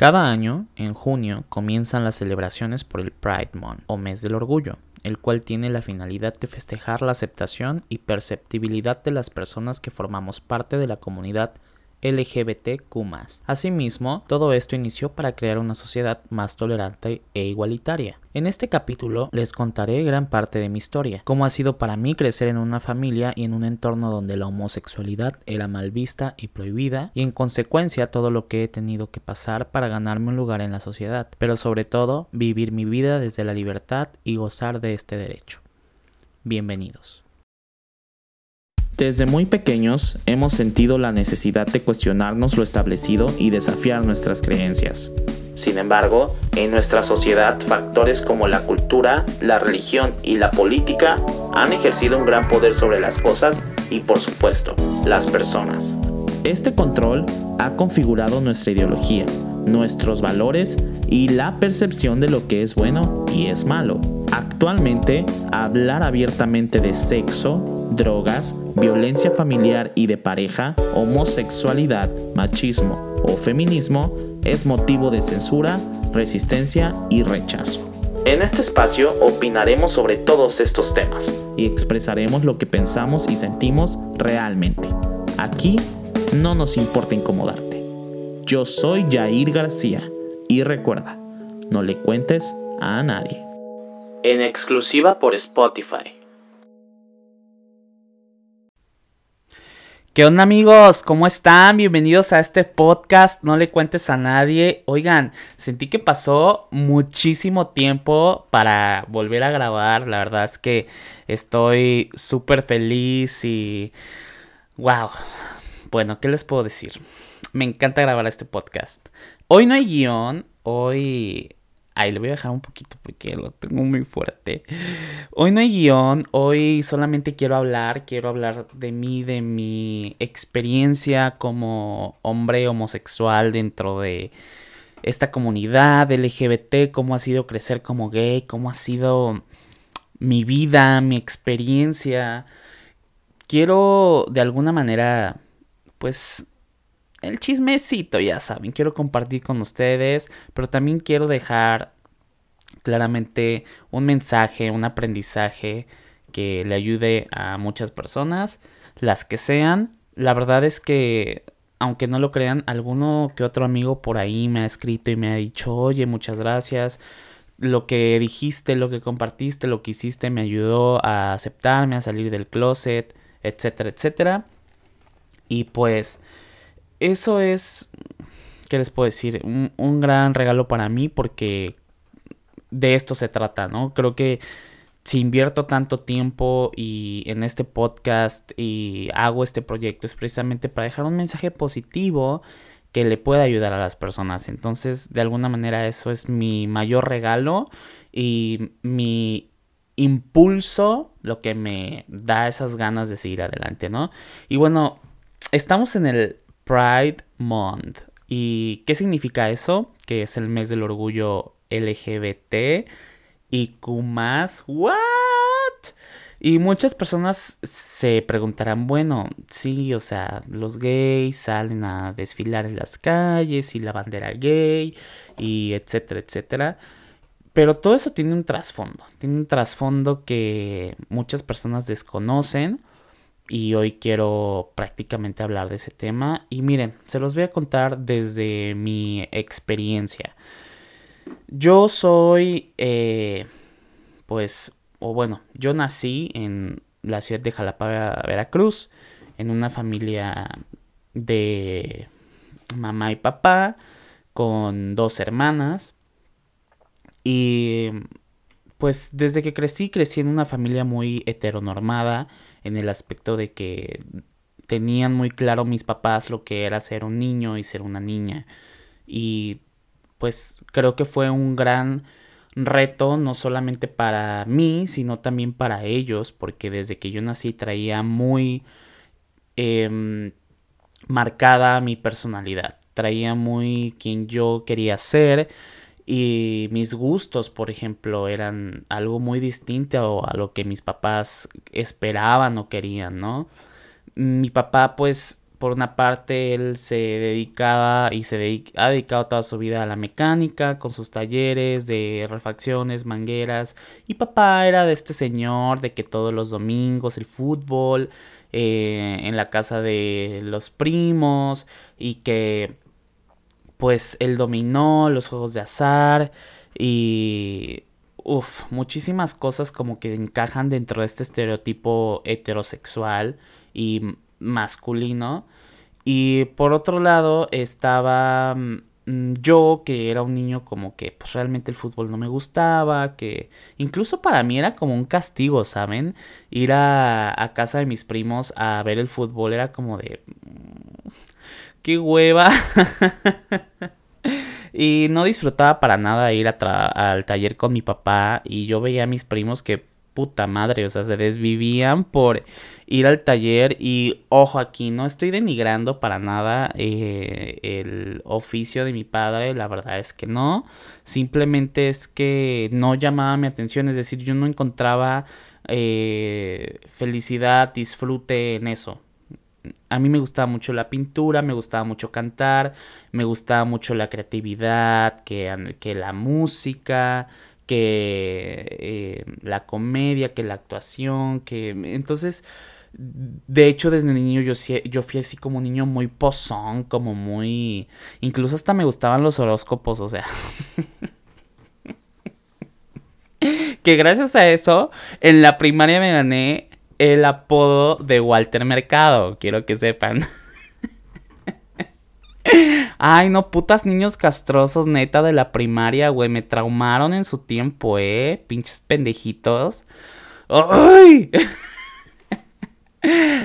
Cada año, en junio, comienzan las celebraciones por el Pride Month o mes del orgullo, el cual tiene la finalidad de festejar la aceptación y perceptibilidad de las personas que formamos parte de la comunidad LGBTQ. Asimismo, todo esto inició para crear una sociedad más tolerante e igualitaria. En este capítulo les contaré gran parte de mi historia, cómo ha sido para mí crecer en una familia y en un entorno donde la homosexualidad era mal vista y prohibida, y en consecuencia todo lo que he tenido que pasar para ganarme un lugar en la sociedad, pero sobre todo vivir mi vida desde la libertad y gozar de este derecho. Bienvenidos. Desde muy pequeños hemos sentido la necesidad de cuestionarnos lo establecido y desafiar nuestras creencias. Sin embargo, en nuestra sociedad factores como la cultura, la religión y la política han ejercido un gran poder sobre las cosas y por supuesto, las personas. Este control ha configurado nuestra ideología, nuestros valores y la percepción de lo que es bueno y es malo. Actualmente, hablar abiertamente de sexo, drogas, violencia familiar y de pareja, homosexualidad, machismo o feminismo es motivo de censura, resistencia y rechazo. En este espacio opinaremos sobre todos estos temas y expresaremos lo que pensamos y sentimos realmente. Aquí no nos importa incomodarte. Yo soy Jair García y recuerda, no le cuentes a nadie. En exclusiva por Spotify. ¿Qué onda amigos? ¿Cómo están? Bienvenidos a este podcast. No le cuentes a nadie. Oigan, sentí que pasó muchísimo tiempo para volver a grabar. La verdad es que estoy súper feliz y... ¡Wow! Bueno, ¿qué les puedo decir? Me encanta grabar este podcast. Hoy no hay guion. Hoy Ahí le voy a dejar un poquito porque lo tengo muy fuerte. Hoy no hay guion, hoy solamente quiero hablar, quiero hablar de mí, de mi experiencia como hombre homosexual dentro de esta comunidad LGBT, cómo ha sido crecer como gay, cómo ha sido mi vida, mi experiencia. Quiero de alguna manera, pues, el chismecito, ya saben, quiero compartir con ustedes, pero también quiero dejar claramente un mensaje, un aprendizaje que le ayude a muchas personas, las que sean. La verdad es que, aunque no lo crean, alguno que otro amigo por ahí me ha escrito y me ha dicho, oye, muchas gracias. Lo que dijiste, lo que compartiste, lo que hiciste me ayudó a aceptarme, a salir del closet, etcétera, etcétera. Y pues eso es, ¿qué les puedo decir? Un, gran regalo para mí porque de esto se trata, ¿no? Creo que si invierto tanto tiempo y en este podcast y hago este proyecto es precisamente para dejar un mensaje positivo que le pueda ayudar a las personas. Entonces, de alguna manera eso es mi mayor regalo y mi impulso, lo que me da esas ganas de seguir adelante, ¿no? Y bueno, estamos en el Pride Month. ¿Y qué significa eso? Que es el mes del orgullo LGBT y Q ¿What? Y muchas personas se preguntarán, bueno, sí, o sea, los gays salen a desfilar en las calles y la bandera gay y etcétera, etcétera. Pero todo eso tiene un trasfondo, tiene un trasfondo que muchas personas desconocen y hoy quiero prácticamente hablar de ese tema. Y miren, se los voy a contar desde mi experiencia. Yo soy, eh, pues, o bueno, yo nací en la ciudad de Jalapa, Veracruz, en una familia de mamá y papá, con dos hermanas. Y pues desde que crecí, crecí en una familia muy heteronormada en el aspecto de que tenían muy claro mis papás lo que era ser un niño y ser una niña. Y pues creo que fue un gran reto, no solamente para mí, sino también para ellos, porque desde que yo nací traía muy em, marcada mi personalidad, traía muy quien yo quería ser y mis gustos, por ejemplo, eran algo muy distinto a lo que mis papás esperaban o querían, ¿no? Mi papá, pues, por una parte él se dedicaba y se ha dedicado toda su vida a la mecánica con sus talleres de refacciones, mangueras y papá era de este señor de que todos los domingos el fútbol eh, en la casa de los primos y que pues el dominó, los juegos de azar y Uf, muchísimas cosas como que encajan dentro de este estereotipo heterosexual y masculino. Y por otro lado estaba mm, yo, que era un niño como que pues, realmente el fútbol no me gustaba, que incluso para mí era como un castigo, ¿saben? Ir a, a casa de mis primos a ver el fútbol era como de... ¡Qué hueva! Y no disfrutaba para nada ir al taller con mi papá y yo veía a mis primos que puta madre, o sea, se desvivían por ir al taller y ojo aquí, no estoy denigrando para nada eh, el oficio de mi padre, la verdad es que no, simplemente es que no llamaba mi atención, es decir, yo no encontraba eh, felicidad, disfrute en eso, a mí me gustaba mucho la pintura, me gustaba mucho cantar, me gustaba mucho la creatividad, que, que la música, que eh, la comedia, que la actuación, que entonces, de hecho desde niño yo, yo fui así como un niño muy pozón, como muy, incluso hasta me gustaban los horóscopos, o sea. que gracias a eso, en la primaria me gané el apodo de Walter Mercado, quiero que sepan. Ay, no, putas niños castrosos, neta, de la primaria, güey. Me traumaron en su tiempo, eh. Pinches pendejitos. ¡Ay!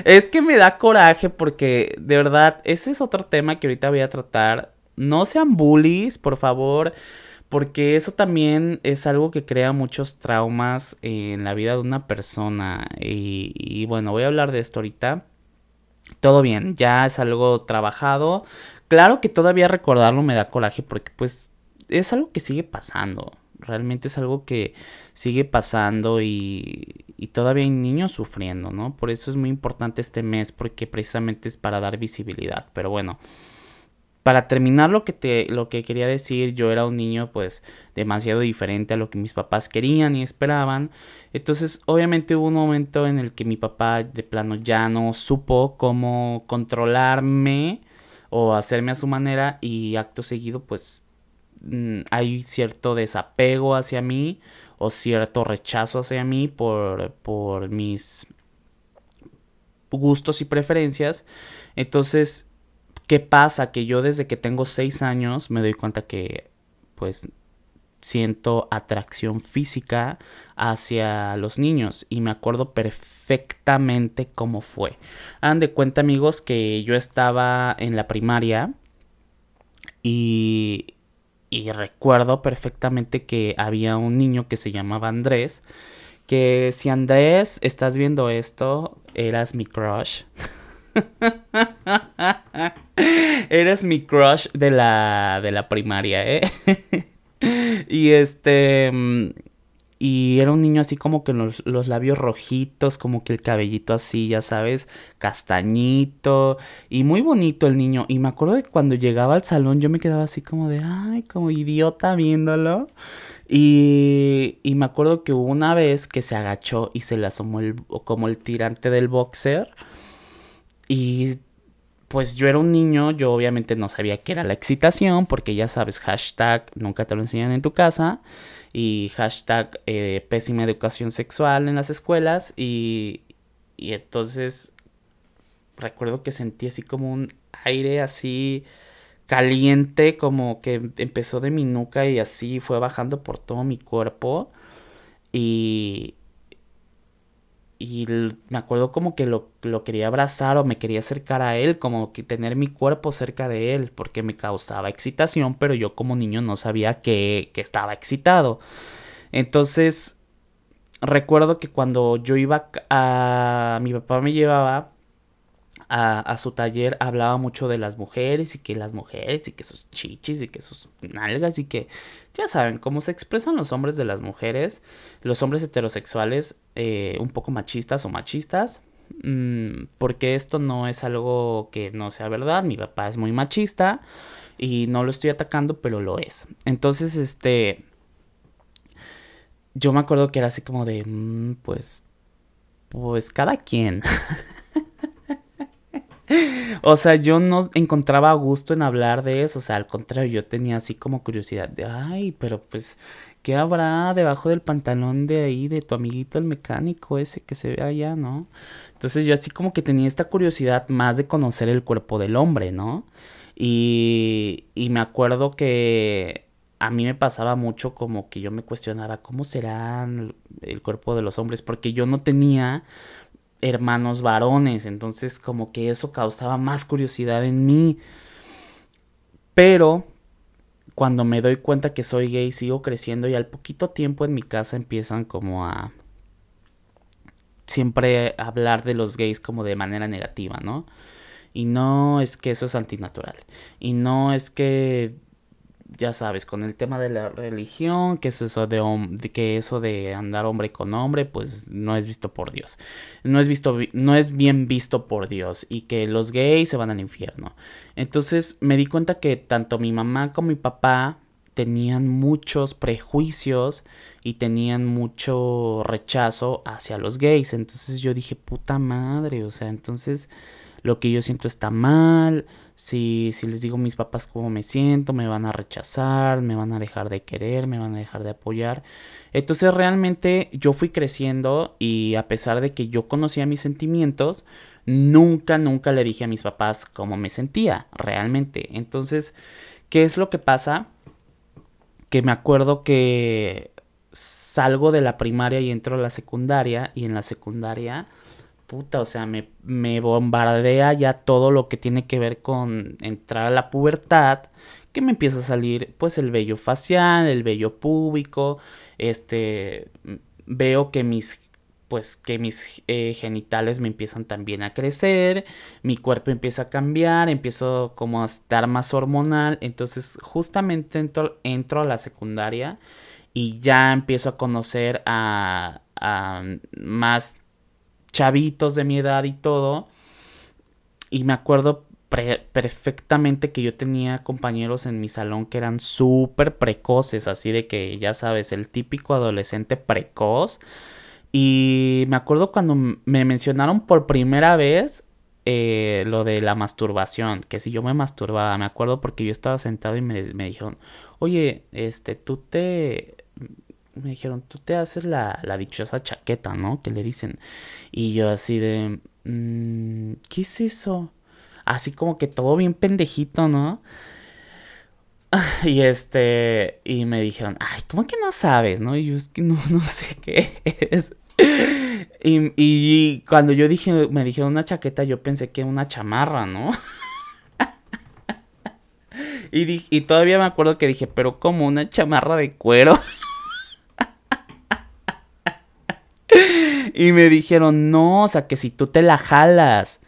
es que me da coraje porque, de verdad, ese es otro tema que ahorita voy a tratar. No sean bullies, por favor porque eso también es algo que crea muchos traumas en la vida de una persona. Y, bueno, voy a hablar de esto ahorita. Todo bien, ya es algo trabajado. Claro que todavía recordarlo me da coraje porque pues es algo que sigue pasando. Realmente es algo que sigue pasando y, y todavía hay niños sufriendo, ¿no? Por eso es muy importante este mes porque precisamente es para dar visibilidad. Pero bueno para terminar lo que te lo que quería decir, yo era un niño pues demasiado diferente a lo que mis papás querían y esperaban. Entonces, obviamente hubo un momento en el que mi papá de plano ya no supo cómo controlarme o hacerme a su manera y acto seguido pues mm, hay cierto desapego hacia mí o cierto rechazo hacia mí por por mis gustos y preferencias. Entonces, ¿Qué pasa? Que yo desde que tengo seis años me doy cuenta que pues siento atracción física hacia los niños y me acuerdo perfectamente cómo fue. Hagan de cuenta amigos que yo estaba en la primaria y, y recuerdo perfectamente que había un niño que se llamaba Andrés, que si Andrés estás viendo esto, eras mi crush. Eres mi crush de la, de la primaria, ¿eh? y este... Mm, y era un niño así como que los, los, labios rojitos, como que el cabellito así, ya sabes, castañito. Y muy bonito el niño. Y me acuerdo de cuando llegaba al salón yo me quedaba así como de, ay, como idiota viéndolo. Y, y me acuerdo que hubo una vez que se agachó y se le asomó el, como el tirante del boxer. Y pues yo era un niño, yo obviamente no sabía qué era la excitación, porque ya sabes, hashtag nunca te lo enseñan en tu casa, y hashtag eh, pésima educación sexual en las escuelas, y, y entonces recuerdo que sentí así como un aire así caliente, como que empezó de mi nuca y así fue bajando por todo mi cuerpo, y, y me acuerdo como que lo, quería abrazar o me quería acercar a él, como que tener mi cuerpo cerca de él, porque me causaba excitación, pero yo como niño no sabía que, que estaba excitado. Entonces, recuerdo que cuando yo iba a... mi papá me llevaba a, su taller hablaba mucho de las mujeres y que las mujeres y que sus chichis y que sus nalgas y que ya saben cómo se expresan los hombres de las mujeres, los hombres heterosexuales eh, un poco machistas o machistas. mm, porque esto no es algo que no sea verdad, mi papá es muy machista y no lo estoy atacando, pero lo es. Entonces, este, yo me acuerdo que era así como de, mm, pues, pues cada quien. o sea, yo no encontraba gusto en hablar de eso, o sea, al contrario, yo tenía así como curiosidad de, ay, pero pues, ¿qué habrá debajo del pantalón de ahí de tu amiguito el mecánico ese que se ve allá, no? Entonces yo así como que tenía esta curiosidad más de conocer el cuerpo del hombre, ¿no? Y, y me acuerdo que a mí me pasaba mucho como que yo me cuestionara cómo será el cuerpo de los hombres, porque yo no tenía hermanos varones, entonces como que eso causaba más curiosidad en mí. Pero cuando me doy cuenta que soy gay sigo creciendo y al poquito tiempo en mi casa empiezan como a siempre hablar de los gays como de manera negativa, ¿no? Y no es que eso es antinatural. Y no es que ya sabes, con el tema de la religión, que eso de, que eso de andar hombre con hombre, pues no es visto por Dios. No es visto no es bien visto por Dios y que los gays se van al infierno. Entonces, me di cuenta que tanto mi mamá como mi papá tenían muchos prejuicios y tenían mucho rechazo hacia los gays. Entonces yo dije, puta madre, o sea, entonces lo que yo siento está mal si, si les digo a mis papás cómo me siento, me van a rechazar, me van a dejar de querer, me van a dejar de apoyar. Entonces realmente yo fui creciendo y a pesar de que yo conocía mis sentimientos, nunca, nunca le dije a mis papás cómo me sentía realmente. Entonces, ¿qué es lo que pasa? Que me acuerdo que salgo de la primaria y entro a la secundaria y en la secundaria puta, o sea, me, me bombardea ya todo lo que tiene que ver con entrar a la pubertad, que me empieza a salir pues el vello facial, el vello púbico, este, veo que mis pues que mis eh, genitales me empiezan también a crecer, mi cuerpo empieza a cambiar, empiezo como a estar más hormonal, entonces justamente entro, entro a la secundaria y ya empiezo a conocer a, a más chavitos de mi edad y todo. Y me acuerdo perfectamente que yo tenía compañeros en mi salón que eran súper precoces, así de que ya sabes, el típico adolescente precoz. Y me acuerdo cuando me mencionaron por primera vez eh, lo de la masturbación, que si yo me masturbaba, me acuerdo porque yo estaba sentado y me, me dijeron, oye, este, tú te me dijeron, tú te haces la, la dichosa chaqueta, ¿no? Que le dicen. Y yo así de, mm, ¿qué es eso? Así como que todo bien pendejito, ¿no? Y este, y me dijeron, ay, ¿cómo que no sabes, no? Y yo es que no, no sé qué es. Y, y cuando yo dije, me dijeron una chaqueta, yo pensé que una chamarra, ¿no? y, y todavía me acuerdo que dije, pero como una chamarra de cuero. Y me dijeron, no, o sea, que si tú te la jalas.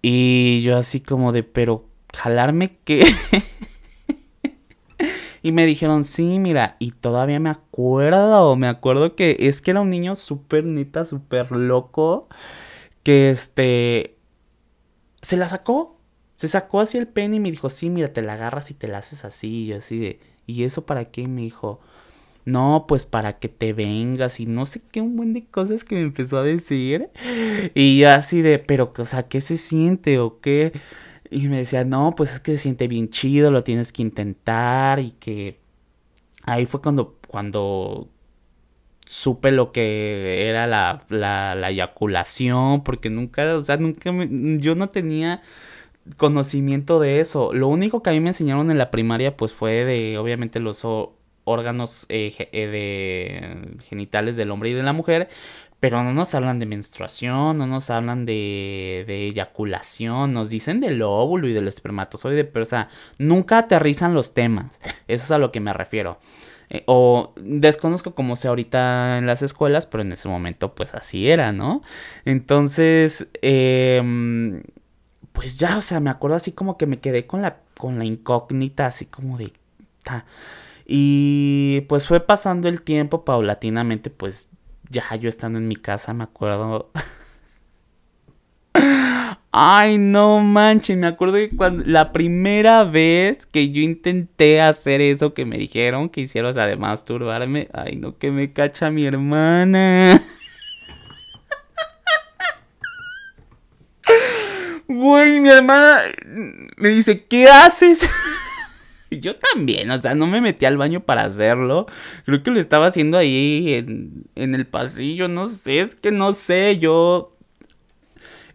Y yo así como de, pero, ¿jalarme qué? y me dijeron, sí, mira, y todavía me acuerdo, me acuerdo que es que era un niño súper neta, súper loco, que este, se la sacó, se sacó así el pen y me dijo, sí, mira, te la agarras y te la haces así, y yo así de, ¿y eso para qué? Y me dijo, no, pues para que te vengas y no sé qué, un buen de cosas que me empezó a decir. Y yo así de, pero, o sea, ¿qué se siente o qué? Y me decía, no, pues es que se siente bien chido, lo tienes que intentar y que ahí fue cuando, cuando supe lo que era la, la, la eyaculación, porque nunca, o sea, nunca yo no tenía conocimiento de eso. Lo único que a mí me enseñaron en la primaria, pues fue de, obviamente, los órganos eh, eh, de genitales del hombre y de la mujer, pero no nos hablan de menstruación, no nos hablan de, de eyaculación, nos dicen del óvulo y del espermatozoide, pero o sea, nunca aterrizan los temas. Eso es a lo que me refiero. Eh, o desconozco cómo sea ahorita en las escuelas, pero en ese momento pues así era, ¿no? Entonces, em, pues ya, o sea, me acuerdo así como que me quedé con la, con la incógnita, así como de... Y pues fue pasando el tiempo paulatinamente, pues ya yo estando en mi casa, me acuerdo. Ay, no manches, me acuerdo que cuando la primera vez que yo intenté hacer eso que me dijeron que hicieron, o sea, de masturbarme, ay, no, que me cacha mi hermana. Güey, mi hermana me dice, ¿qué haces? Yo también, o sea, no me metí al baño para hacerlo. Creo que lo estaba haciendo ahí en, en el pasillo, no sé, es que no sé, yo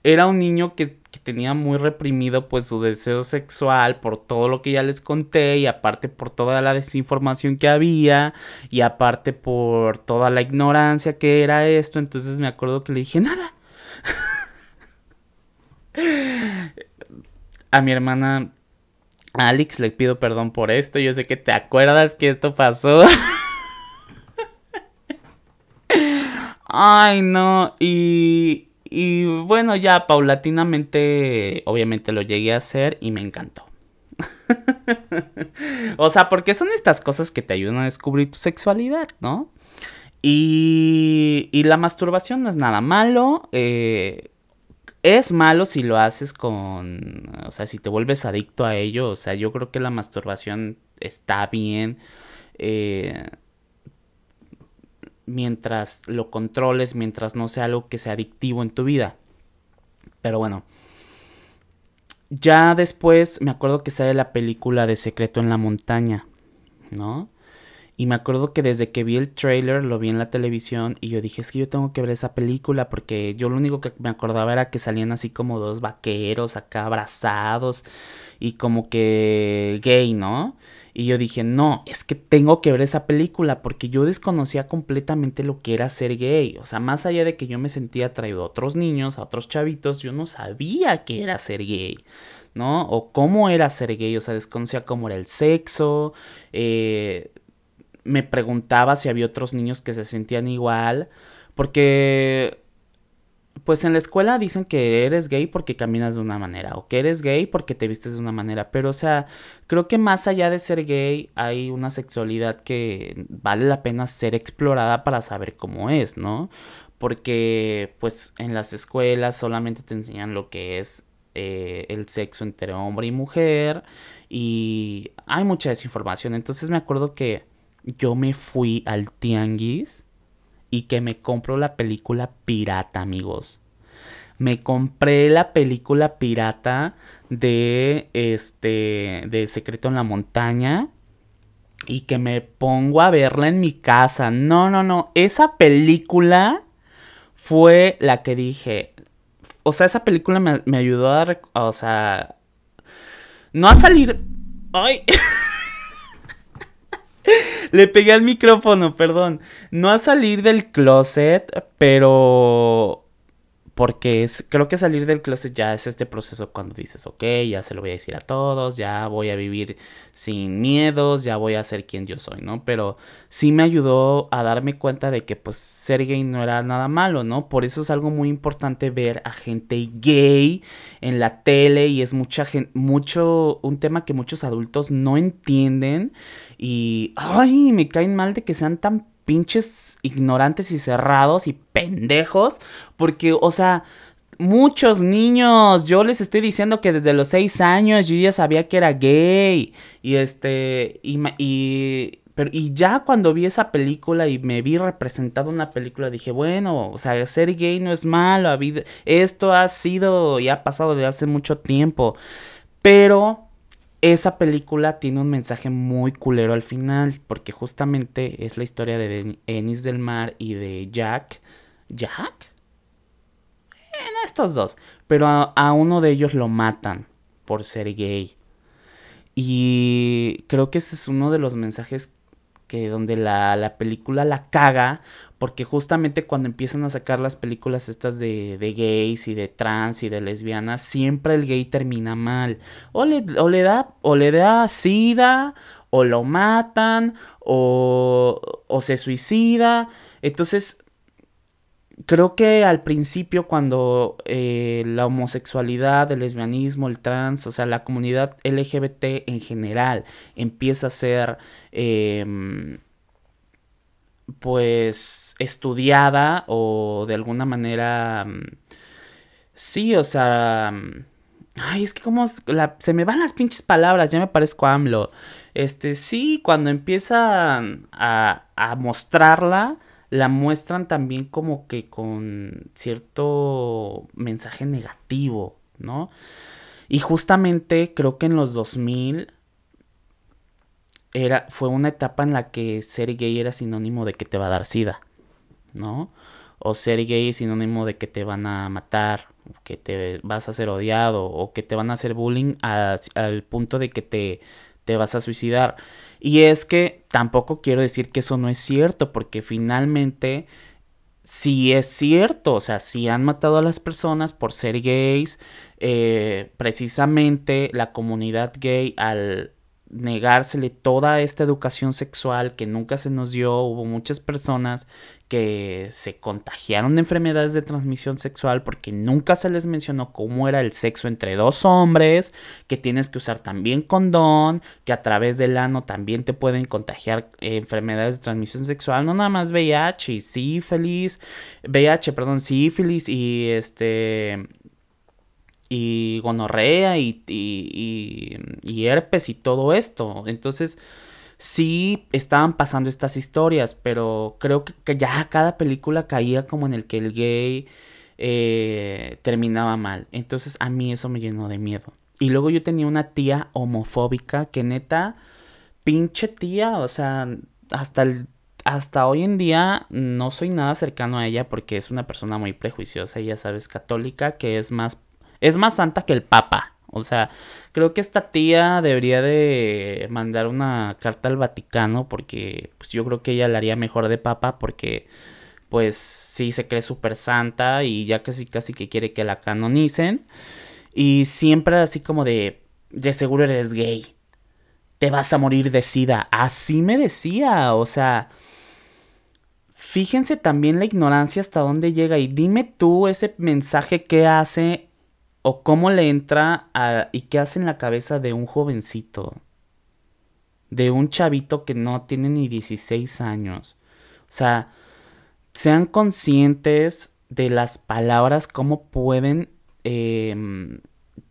era un niño que, tenía muy reprimido pues su deseo sexual por todo lo que ya les conté y aparte por toda la desinformación que había y aparte por toda la ignorancia que era esto, entonces me acuerdo que le dije nada. A mi hermana Alex le pido perdón por esto, yo sé que te acuerdas que esto pasó. Ay, no, y y bueno, ya paulatinamente, obviamente lo llegué a hacer y me encantó. o sea, porque son estas cosas que te ayudan a descubrir tu sexualidad, ¿no? Y, y la masturbación no es nada malo. Eh, es malo si lo haces con, o sea, si te vuelves adicto a ello. O sea, yo creo que la masturbación está bien. Eh, mientras lo controles, mientras no sea algo que sea adictivo en tu vida. Pero bueno. Ya después me acuerdo que sale la película de Secreto en la Montaña, ¿no? Y me acuerdo que desde que vi el trailer lo vi en la televisión y yo dije, es que yo tengo que ver esa película porque yo lo único que me acordaba era que salían así como dos vaqueros acá abrazados y como que gay, ¿no? Y yo dije, no, es que tengo que ver esa película porque yo desconocía completamente lo que era ser gay. O sea, más allá de que yo me sentía atraído a otros niños, a otros chavitos, yo no sabía qué era ser gay. ¿no? O cómo era ser gay, o sea, desconocía cómo era el sexo, eh, me preguntaba si había otros niños que se sentían igual, porque pues en la escuela dicen que eres gay porque caminas de una manera o que eres gay porque te vistes de una manera, pero o sea, creo que más allá de ser gay hay una sexualidad que vale la pena ser explorada para saber cómo es, ¿no? Porque pues en las escuelas solamente te enseñan lo que es eh, el sexo entre hombre y mujer y hay mucha desinformación, entonces me acuerdo que yo me fui al tianguis y que me compro la película pirata, amigos. Me compré la película pirata de este de Secreto en la montaña y que me pongo a verla en mi casa. No, no, no, esa película fue la que dije, o sea, esa película me, me ayudó a, o sea, no a salir, ay. Le pegué al micrófono, perdón. No a salir del closet, pero porque es, creo que salir del closet ya es este proceso cuando dices, ok, ya se lo voy a decir a todos, ya voy a vivir sin miedos, ya voy a ser quien yo soy, ¿no? Pero sí me ayudó a darme cuenta de que pues ser gay no era nada malo, ¿no? Por eso es algo muy importante ver a gente gay en la tele y es mucha gente, mucho, un tema que muchos adultos no entienden y, ay, me caen mal de que sean tan pinches ignorantes y cerrados y pendejos. Porque, o sea, muchos niños, yo les estoy diciendo que desde los seis años yo ya sabía que era gay. Y este, y, y, pero, y ya cuando vi esa película y me vi representado en una película, dije, bueno, o sea, ser gay no es malo, esto ha sido y ha pasado de hace mucho tiempo. Pero esa película tiene un mensaje muy culero al final, porque justamente es la historia de Ennis del Mar y de Jack. ¿Jack? En estos dos. Pero a, uno de ellos lo matan por ser gay. Y creo que ese es uno de los mensajes que donde la, la película la caga porque justamente cuando empiezan a sacar las películas estas de, de, gays y de trans y de lesbianas, siempre el gay termina mal. O le, o le, da, o le da sida, o lo matan, o, o se suicida. Entonces, creo que al principio cuando eh, la homosexualidad, el lesbianismo, el trans, o sea, la comunidad LGBT en general empieza a ser... Em, pues estudiada o de alguna manera mm, Sí, o sea... Ay, es que como se me van las pinches palabras, ya me parezco AMLO. Este, sí, cuando empiezan a, a mostrarla, la muestran también como que con cierto mensaje negativo, ¿no? Y justamente creo que en los 2000 era, fue una etapa en la que ser gay era sinónimo de que te va a dar sida, ¿no? O ser gay es sinónimo de que te van a matar, que te vas a ser odiado, o que te van a hacer bullying al punto de que te, te vas a suicidar. Y es que tampoco quiero decir que eso no es cierto, porque finalmente sí es cierto, o sea, sí han matado a las personas por ser gays, eh, precisamente la comunidad gay al negársele toda esta educación sexual que nunca se nos dio. Hubo muchas personas que se contagiaron de enfermedades de transmisión sexual porque nunca se les mencionó cómo era el sexo entre dos hombres, que tienes que usar también condón, que a través del ano también te pueden contagiar eh, enfermedades de transmisión sexual, no nada más VIH y sífilis, VIH, perdón, sífilis y este y gonorrea y, y, herpes y todo esto. Entonces, sí estaban pasando estas historias, pero creo que, ya cada película caía como en el que el gay eh, terminaba mal. Entonces, a mí eso me llenó de miedo. Y luego yo tenía una tía homofóbica que neta, pinche tía, o sea, hasta el hasta hoy en día no soy nada cercano a ella porque es una persona muy prejuiciosa, ya sabes, católica, que es más es más santa que el Papa. O sea, creo que esta tía debería de mandar una carta al Vaticano porque pues yo creo que ella la haría mejor de papa porque pues sí se cree súper santa y ya casi casi que quiere que la canonicen. Y siempre así como de, de seguro eres gay. Te vas a morir de sida. Así me decía, o sea... Fíjense también la ignorancia hasta dónde llega y dime tú ese mensaje que hace o cómo le entra a, y qué hace en la cabeza de un jovencito, de un chavito que no tiene ni 16 años. O sea, sean conscientes de las palabras, cómo pueden em,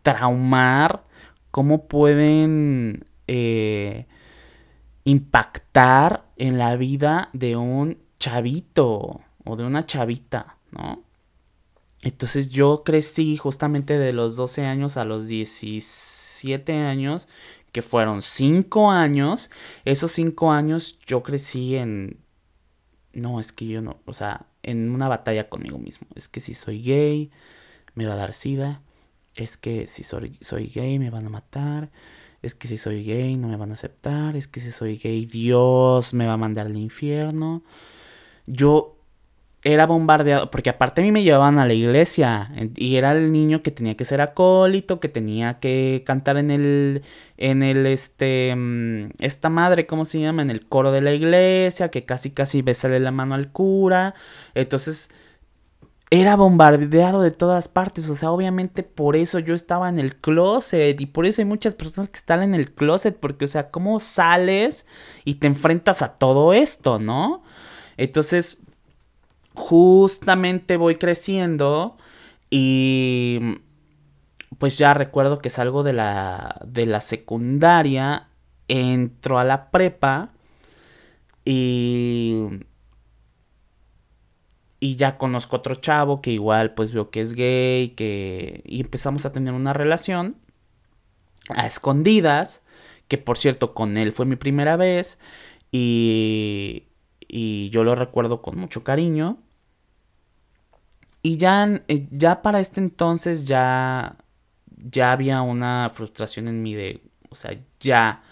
traumar, cómo pueden eh, impactar en la vida de un chavito o de una chavita, ¿no? Entonces yo crecí justamente de los 12 años a los 17 años, que fueron 5 años. Esos 5 años yo crecí en... No, es que yo no, o sea, en una batalla conmigo mismo. Es que si soy gay, me va a dar sida. Es que si soy, soy gay, me van a matar. Es que si soy gay, no me van a aceptar. Es que si soy gay, Dios me va a mandar al infierno. Yo era bombardeado, porque aparte a mí me llevaban a la iglesia y era el niño que tenía que ser acólito, que tenía que cantar en el, en el, este, mm, esta madre, ¿cómo se llama? En el coro de la iglesia, que casi, casi besale la mano al cura. Entonces, era bombardeado de todas partes, o sea, obviamente por eso yo estaba en el closet y por eso hay muchas personas que están en el closet, porque, o sea, ¿cómo sales y te enfrentas a todo esto, no? Entonces, justamente voy creciendo y pues ya recuerdo que salgo de la, de la secundaria, entro a la prepa y, y ya conozco otro chavo que igual pues veo que es gay, que y empezamos a tener una relación a escondidas, que por cierto con él fue mi primera vez y, y yo lo recuerdo con mucho cariño. Y ya, eh, ya para este entonces ya, ya había una frustración en mí de, o sea, ya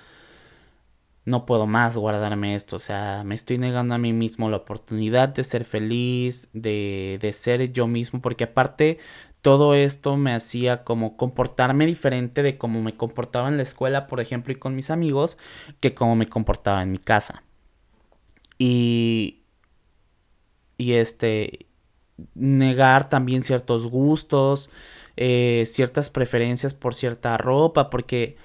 no puedo más guardarme esto, o sea, me estoy negando a mí mismo la oportunidad de ser feliz, de, de ser yo mismo, porque aparte todo esto me hacía como comportarme diferente de cómo me comportaba en la escuela, por ejemplo, y con mis amigos, que cómo me comportaba en mi casa. Y, y este, negar también ciertos gustos, eh, ciertas preferencias por cierta ropa, porque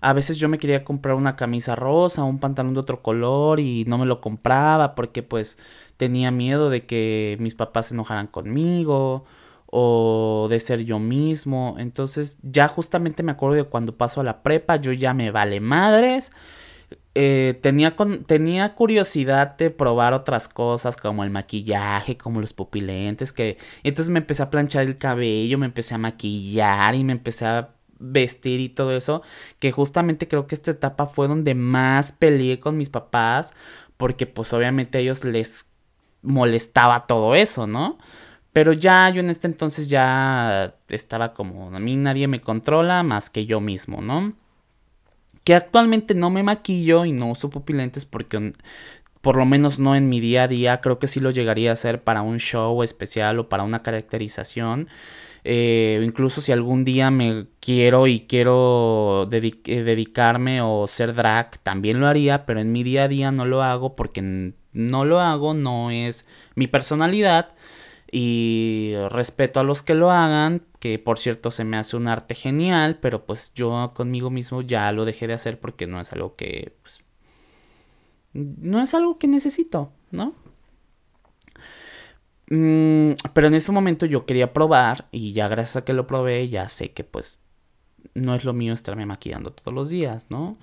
a veces yo me quería comprar una camisa rosa, un pantalón de otro color y no me lo compraba porque pues tenía miedo de que mis papás se enojaran conmigo o de ser yo mismo. Entonces ya justamente me acuerdo de cuando paso a la prepa, yo ya me vale madres. Eh, tenía, tenía curiosidad de probar otras cosas como el maquillaje, como los pupilentes, que entonces me empecé a planchar el cabello, me empecé a maquillar y me empecé a vestir y todo eso, que justamente creo que esta etapa fue donde más peleé con mis papás, porque pues obviamente a ellos les molestaba todo eso, ¿no? Pero ya yo en este entonces ya estaba como, a mí nadie me controla más que yo mismo, ¿no? Que actualmente no me maquillo y no uso pupilentes porque por lo menos no en mi día a día, creo que sí lo llegaría a hacer para un show especial o para una caracterización. Eh, incluso si algún día me quiero y quiero eh, dedicarme o ser drag, también lo haría, pero en mi día a día no lo hago porque no lo hago, no es mi personalidad y respeto a los que lo hagan, que por cierto se me hace un arte genial, pero pues yo conmigo mismo ya lo dejé de hacer porque no es algo que pues, no es algo que necesito, ¿no? Mm, pero en ese momento yo quería probar y ya gracias a que lo probé ya sé que pues no es lo mío estarme maquillando todos los días, ¿no?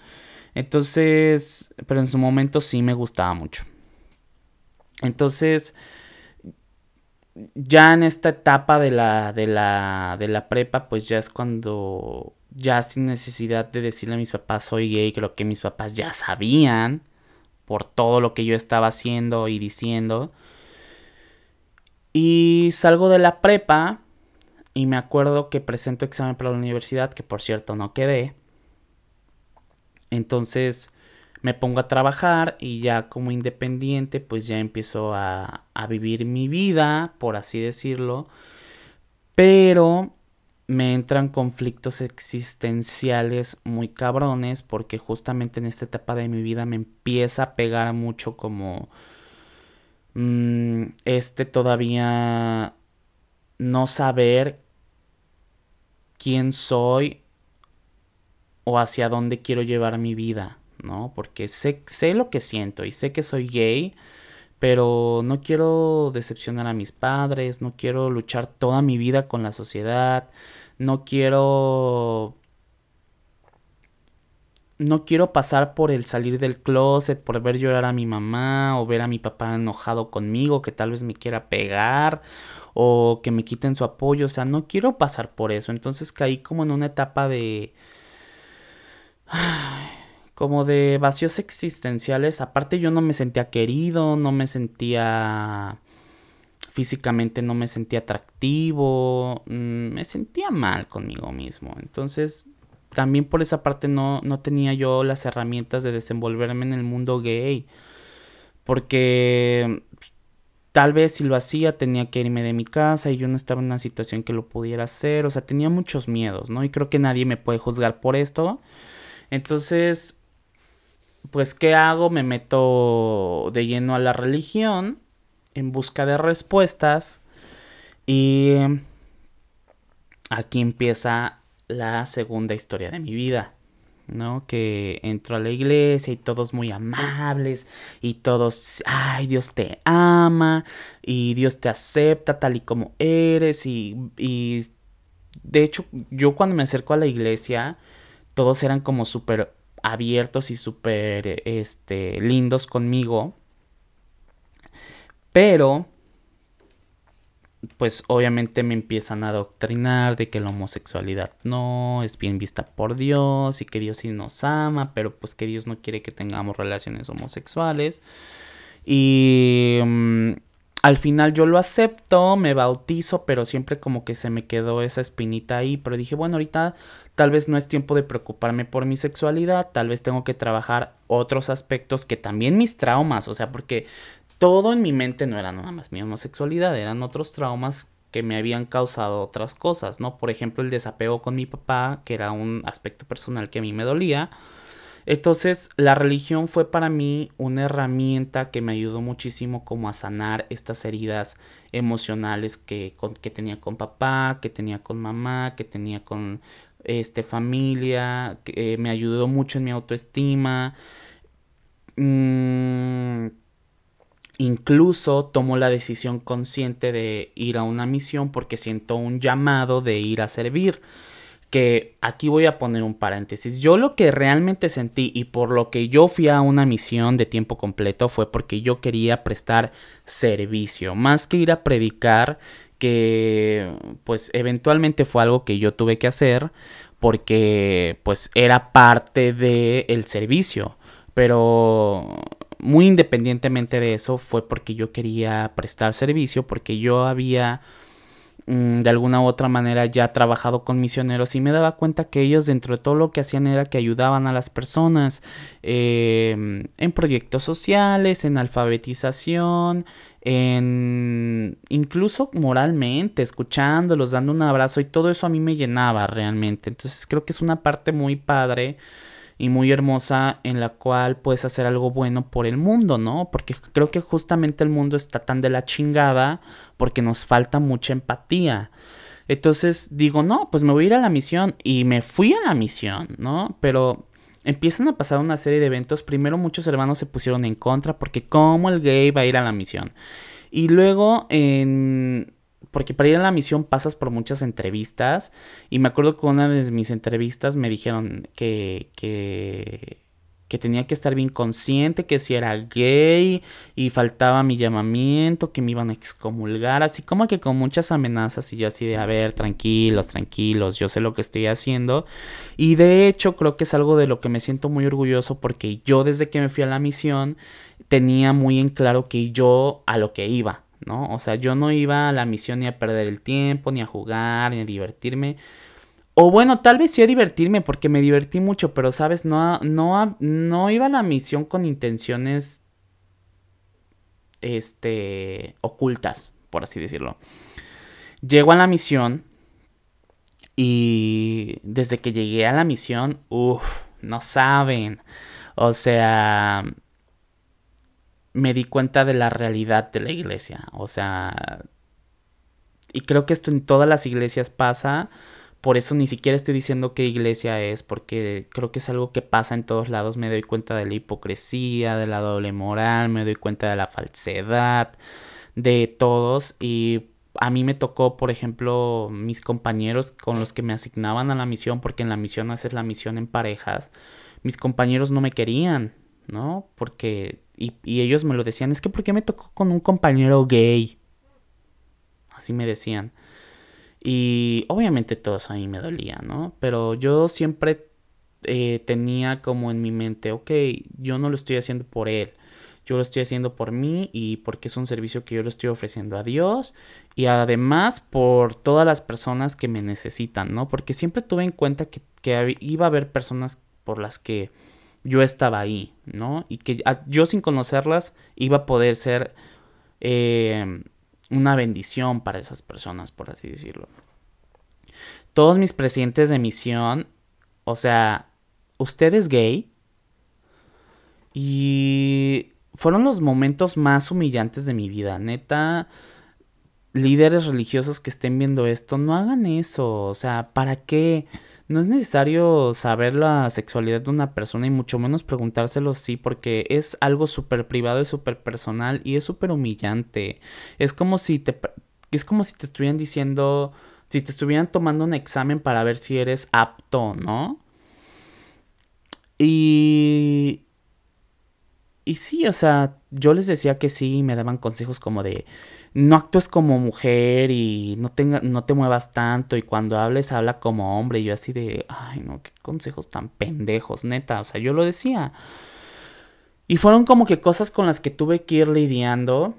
Entonces, pero en su momento sí me gustaba mucho. Entonces, ya en esta etapa de la, de la, de la prepa, pues ya es cuando, ya sin necesidad de decirle a mis papás soy gay, creo que mis papás ya sabían por todo lo que yo estaba haciendo y diciendo. Y salgo de la prepa y me acuerdo que presento examen para la universidad, que por cierto no quedé. Entonces me pongo a trabajar y ya como independiente pues ya empiezo a, a vivir mi vida, por así decirlo. Pero me entran conflictos existenciales muy cabrones porque justamente en esta etapa de mi vida me empieza a pegar mucho como mm, este todavía no saber quién soy o hacia dónde quiero llevar mi vida. ¿No? Porque sé, sé lo que siento y sé que soy gay, pero no quiero decepcionar a mis padres, no quiero luchar toda mi vida con la sociedad, no quiero no quiero pasar por el salir del closet, por ver llorar a mi mamá o ver a mi papá enojado conmigo, que tal vez me quiera pegar o que me quiten su apoyo, o sea, no quiero pasar por eso. Entonces caí como en una etapa de como de vacíos existenciales. Aparte yo no me sentía querido, no me sentía físicamente, no me sentía atractivo, mm, me sentía mal conmigo mismo. Entonces también por esa parte no, no tenía yo las herramientas de desenvolverme en el mundo gay. Porque tal vez si lo hacía tenía que irme de mi casa y yo no estaba en una situación que lo pudiera hacer. O sea, tenía muchos miedos, ¿no? Y creo que nadie me puede juzgar por esto. Entonces, pues, ¿qué hago? Me meto de lleno a la religión en busca de respuestas y aquí empieza la segunda historia de mi vida. ¿no? Que entro a la iglesia y todos muy amables y todos, ay, Dios te ama y Dios te acepta tal y como eres y, y de hecho yo cuando me acerco a la iglesia todos eran como súper abiertos y súper este, lindos conmigo. Pero, pues obviamente me empiezan a adoctrinar de que la homosexualidad no es bien vista por Dios y que Dios sí nos ama, pero pues que Dios no quiere que tengamos relaciones homosexuales. Y mm, al final yo lo acepto, me bautizo, pero siempre como que se me quedó esa espinita ahí. Pero dije, bueno, ahorita tal vez no es tiempo de preocuparme por mi sexualidad, tal vez tengo que trabajar otros aspectos que también mis traumas, o sea, porque todo en mi mente no era nada más mi homosexualidad, eran otros traumas que me habían causado otras cosas, ¿no? Por ejemplo, el desapego con mi papá, que era un aspecto personal que a mí me dolía entonces, la religión fue para mí una herramienta que me ayudó muchísimo como a sanar estas heridas emocionales que, que tenía con papá, que tenía con mamá, que tenía con este, familia, que eh, me ayudó mucho en mi autoestima. Mm, incluso tomo la decisión consciente de ir a una misión porque siento un llamado de ir a servir. Que aquí voy a poner un paréntesis. Yo lo que realmente sentí y por lo que yo fui a una misión de tiempo completo fue porque yo quería prestar servicio. Más que ir a predicar, que pues eventualmente fue algo que yo tuve que hacer porque pues era parte del servicio. Pero muy independientemente de eso fue porque yo quería prestar servicio, porque yo había mm, de alguna u otra manera ya trabajado con misioneros y me daba cuenta que ellos dentro de todo lo que hacían era que ayudaban a las personas em, en proyectos sociales, en alfabetización, incluso moralmente, escuchándolos, dando un abrazo y todo eso a mí me llenaba realmente. Entonces creo que es una parte muy padre y muy hermosa en la cual puedes hacer algo bueno por el mundo, ¿no? Porque creo que justamente el mundo está tan de la chingada porque nos falta mucha empatía. Entonces digo, no, pues me voy a ir a la misión y me fui a la misión, ¿no? Pero empiezan a pasar una serie de eventos. Primero muchos hermanos se pusieron en contra porque cómo el gay va a ir a la misión. Y luego en... Porque para ir a la misión pasas por muchas entrevistas. Y me acuerdo que una de mis entrevistas me dijeron que, que que tenía que estar bien consciente que si era gay y faltaba mi llamamiento, que me iban a excomulgar, así como que con muchas amenazas y yo así de, a ver, tranquilos, tranquilos, yo sé lo que estoy haciendo. Y de hecho creo que es algo de lo que me siento muy orgulloso porque yo desde que me fui a la misión tenía muy en claro que yo a lo que iba, ¿no? O sea, yo no iba a la misión ni a perder el tiempo, ni a jugar, ni a divertirme o bueno, tal vez sí a divertirme porque me divertí mucho, pero sabes, no, no, no iba a la misión con intenciones este ocultas, por así decirlo. Llego a la misión y desde que llegué a la misión, uff, no saben. O sea, me di cuenta de la realidad de la iglesia. O sea, y creo que esto en todas las iglesias pasa por eso ni siquiera estoy diciendo qué iglesia es, porque creo que es algo que pasa en todos lados. Me doy cuenta de la hipocresía, de la doble moral, me doy cuenta de la falsedad de todos. Y a mí me tocó, por ejemplo, mis compañeros con los que me asignaban a la misión, porque en la misión haces la misión en parejas. Mis compañeros no me querían, ¿no? Porque... Y, y ellos me lo decían, es que ¿por qué me tocó con un compañero gay? Así me decían. Y obviamente todo eso a mí me dolía, ¿no? Pero yo siempre eh, tenía como en mi mente, ok, yo no lo estoy haciendo por él, yo lo estoy haciendo por mí y porque es un servicio que yo le estoy ofreciendo a Dios y además por todas las personas que me necesitan, ¿no? Porque siempre tuve en cuenta que, iba a haber personas por las que yo estaba ahí, ¿no? Y que yo sin conocerlas iba a poder ser... Eh, una bendición para esas personas, por así decirlo. Todos mis presidentes de misión, o sea, usted es gay. Y fueron los momentos más humillantes de mi vida. Neta, líderes religiosos que estén viendo esto, no hagan eso. O sea, ¿para qué? No es necesario saber la sexualidad de una persona y mucho menos preguntárselo sí, porque es algo súper privado y súper personal y es súper humillante. Es como si te es como si te estuvieran diciendo, si te estuvieran tomando un examen para ver si eres apto, ¿no? Y y sí, o sea, yo les decía que sí, me daban consejos como de no actúes como mujer y no, tenga, no te muevas tanto y cuando hables habla como hombre. Y yo así de, ay no, qué consejos tan pendejos, neta. O sea, yo lo decía. Y fueron como que cosas con las que tuve que ir lidiando.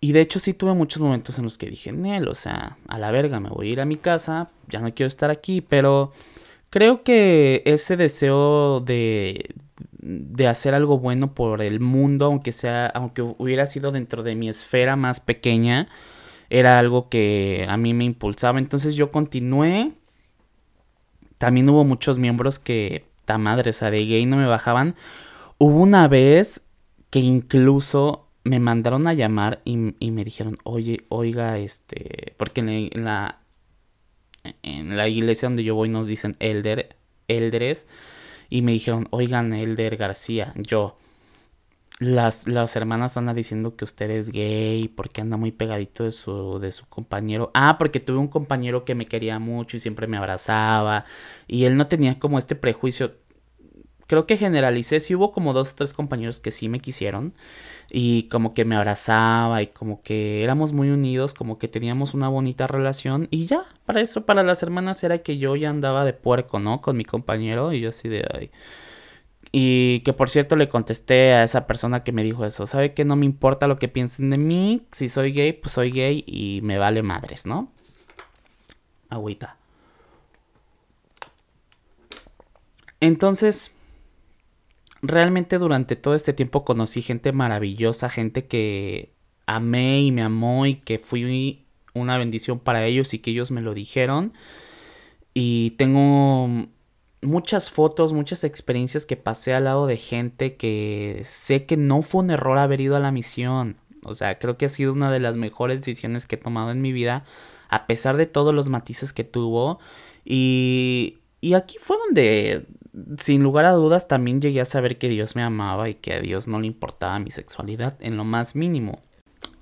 Y de hecho sí tuve muchos momentos en los que dije, Nel, o sea, a la verga, me voy a ir a mi casa, ya no quiero estar aquí, pero creo que ese deseo de, de hacer algo bueno por el mundo, aunque sea, aunque hubiera sido dentro de mi esfera más pequeña, era algo que a mí me impulsaba. Entonces yo continué. También hubo muchos miembros que, ta madre, o sea, de gay no me bajaban. Hubo una vez que incluso me mandaron a llamar y, me dijeron, oye, oiga, este, porque en la, en la, iglesia donde yo voy nos dicen elder, elders y me dijeron, oigan, Elder García, yo, las, las hermanas andan diciendo que usted es gay porque anda muy pegadito de su, de su compañero. Ah, porque tuve un compañero que me quería mucho y siempre me abrazaba. Y él no tenía como este prejuicio. Creo que generalicé, sí hubo como dos o tres compañeros que sí me quisieron. Y como que me abrazaba y como que éramos muy unidos, como que teníamos una bonita relación. Y ya, para eso, para las hermanas era que yo ya andaba de puerco, ¿no? Con mi compañero y yo así de... Ay, y que por cierto le contesté a esa persona que me dijo eso. Sabe que no me importa lo que piensen de mí. Si soy gay, pues soy gay y me vale madres, ¿no? Agüita. Entonces, realmente durante todo este tiempo conocí gente maravillosa, gente que amé y me amó y que fui una bendición para ellos y que ellos me lo dijeron. Y tengo muchas fotos, muchas experiencias que pasé al lado de gente que sé que no fue un error haber ido a la misión. O sea, creo que ha sido una de las mejores decisiones que he tomado en mi vida, a pesar de todos los matices que tuvo. Y, y aquí fue donde, sin lugar a dudas, también llegué a saber que Dios me amaba y que a Dios no le importaba mi sexualidad en lo más mínimo.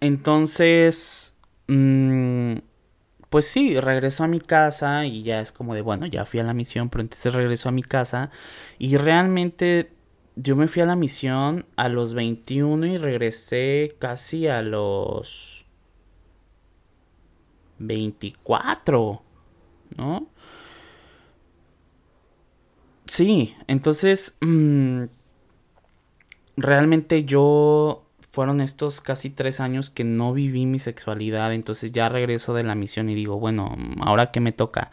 Entonces, mmm, pues sí, regreso a mi casa y ya es como de, bueno, ya fui a la misión, pero entonces regreso a mi casa y realmente yo me fui a la misión a los 21 y regresé casi a los 24, ¿no? Sí, entonces, mmm, realmente yo fueron estos casi tres años que no viví mi sexualidad, entonces ya regreso de la misión y digo, bueno, ahora qué me toca.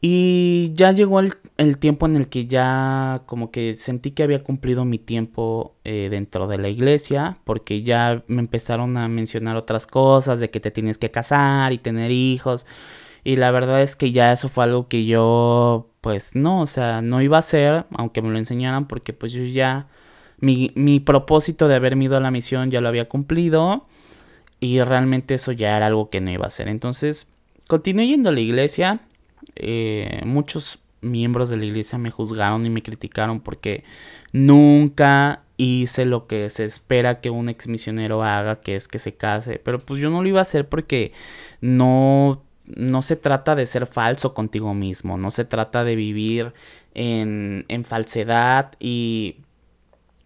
Y ya llegó el, tiempo en el que ya como que sentí que había cumplido mi tiempo eh, dentro de la iglesia, porque ya me empezaron a mencionar otras cosas, de que te tienes que casar y tener hijos. Y la verdad es que ya eso fue algo que yo, pues no, o sea, no iba a hacer, aunque me lo enseñaran, porque pues yo ya mi, propósito de haberme ido a la misión ya lo había cumplido y realmente eso ya era algo que no iba a hacer. Entonces, continué yendo a la iglesia. Eh, muchos miembros de la iglesia me juzgaron y me criticaron porque nunca hice lo que se espera que un ex misionero haga, que es que se case. Pero pues yo no lo iba a hacer porque no, no se trata de ser falso contigo mismo, no se trata de vivir en, en falsedad y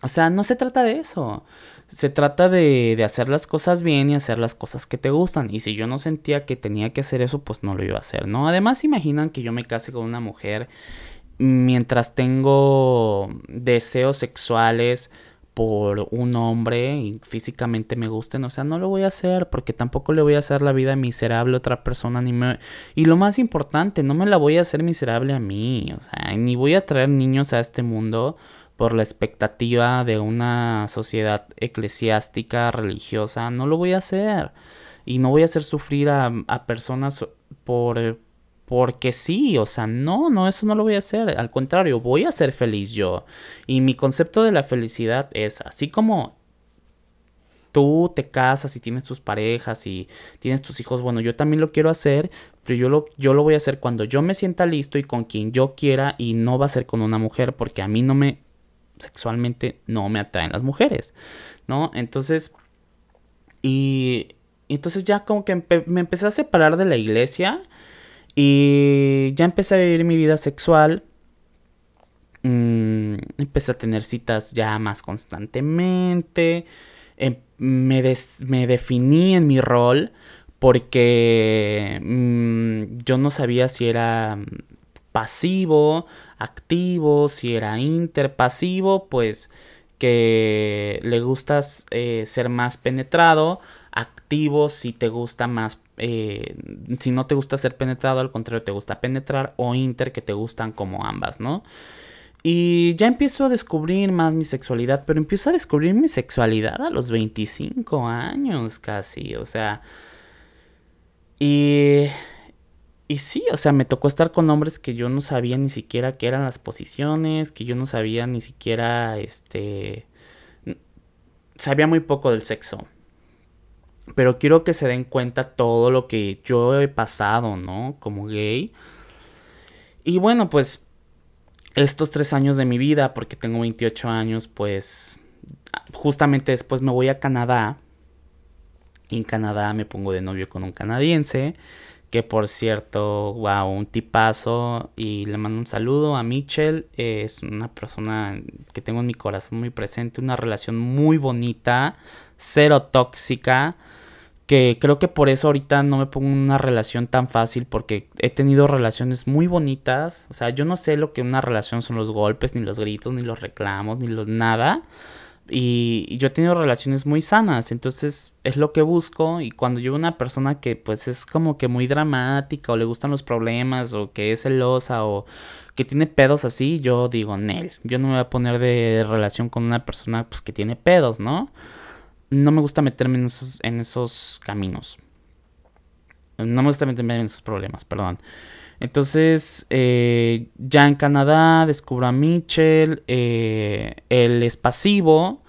o sea, no se trata de eso. Se trata de, de, hacer las cosas bien y hacer las cosas que te gustan. Y si yo no sentía que tenía que hacer eso, pues no lo iba a hacer, ¿no? Además, imaginan que yo me case con una mujer mientras tengo deseos sexuales por un hombre y físicamente me gusten, o sea, no lo voy a hacer porque tampoco le voy a hacer la vida miserable a otra persona ni me y lo más importante, no me la voy a hacer miserable a mí, o sea, ni voy a traer niños a este mundo por la expectativa de una sociedad eclesiástica, religiosa, no lo voy a hacer. Y no voy a hacer sufrir a, personas por porque sí, o sea, no, no, eso no lo voy a hacer. Al contrario, voy a ser feliz yo. Y mi concepto de la felicidad es así como tú te casas y tienes tus parejas y tienes tus hijos, bueno, yo también lo quiero hacer, pero yo lo, yo lo voy a hacer cuando yo me sienta listo y con quien yo quiera y no va a ser con una mujer porque a mí no me sexualmente no me atraen las mujeres, ¿no? Entonces, y, entonces ya como que me empecé a separar de la iglesia y ya empecé a vivir mi vida sexual. Mm, empecé a tener citas ya más constantemente. Em, me, me, definí en mi rol porque mm, yo no sabía si era pasivo, activo, si era interpasivo, pues que le gustas eh, ser más penetrado, si te gusta más, eh, si no te gusta ser penetrado, al contrario te gusta penetrar, o inter que te gustan como ambas, ¿no? Y ya empiezo a descubrir más mi sexualidad, pero empiezo a descubrir mi sexualidad a los 25 años casi, o sea... Y y sí, o sea, me tocó estar con hombres que yo no sabía ni siquiera qué eran las posiciones, que yo no sabía ni siquiera, este, sabía muy poco del sexo. Pero quiero que se den cuenta todo lo que yo he pasado, ¿no? Como gay. Y bueno, pues estos tres años de mi vida, porque tengo 28 años, pues justamente después me voy a Canadá. Y en Canadá me pongo de novio con un canadiense. Que por cierto, wow, un tipazo. Y le mando un saludo a Mitchell. Es una persona que tengo en mi corazón muy presente. Una relación muy bonita. Cero tóxica creo que por eso ahorita no me pongo una relación tan fácil porque he tenido relaciones muy bonitas. O sea, yo no sé lo que una relación son los golpes, ni los gritos, ni los reclamos, ni los nada. Y, yo he tenido relaciones muy sanas, entonces es lo que busco. Y cuando yo una persona que pues es como que muy dramática o le gustan los problemas o que es celosa o que tiene pedos así, yo digo, Nel, yo no me voy a poner de relación con una persona pues que tiene pedos, ¿no? No me gusta meterme en esos, caminos. No me gusta meterme en esos problemas, perdón. Entonces, eh, ya en Canadá descubro a Mitchell. Eh, él es pasivo.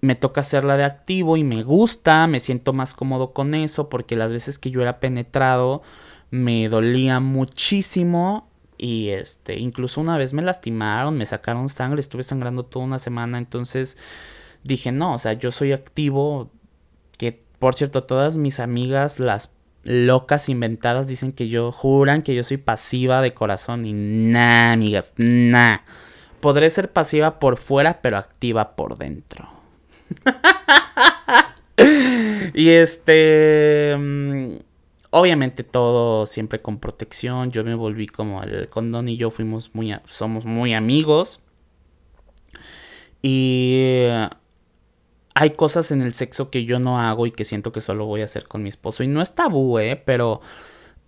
Me toca hacerla de activo y me gusta. Me siento más cómodo con eso porque las veces que yo era penetrado me dolía muchísimo. Y este, incluso una vez me lastimaron, me sacaron sangre, estuve sangrando toda una semana. Entonces, dije, no, o sea, yo soy activo, que por cierto, todas mis amigas, las locas inventadas, dicen que yo, juran que yo soy pasiva de corazón y nada, amigas, nada. Podré ser pasiva por fuera, pero activa por dentro. y este... Mm, obviamente todo siempre con protección. Yo me volví como el condón y yo fuimos muy... Somos muy amigos. Y hay cosas en el sexo que yo no hago y que siento que solo voy a hacer con mi esposo. Y no es tabú, ¿eh? Pero,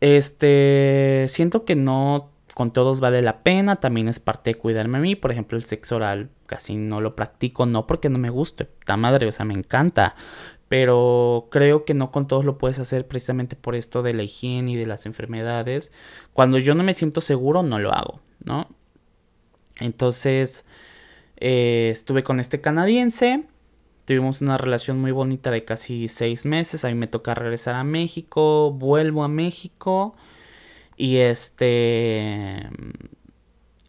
este, siento que no con todos vale la pena. También es parte de cuidarme a mí. Por ejemplo, el sexo oral casi no lo practico, no porque no me guste. Ta madre, o sea, me encanta. Pero creo que no con todos lo puedes hacer precisamente por esto de la higiene y de las enfermedades. Cuando yo no me siento seguro, no lo hago, ¿no? Entonces, eh, estuve con este canadiense Tuvimos una relación muy bonita de casi seis meses. A mí me toca regresar a México. Vuelvo a México. Y este.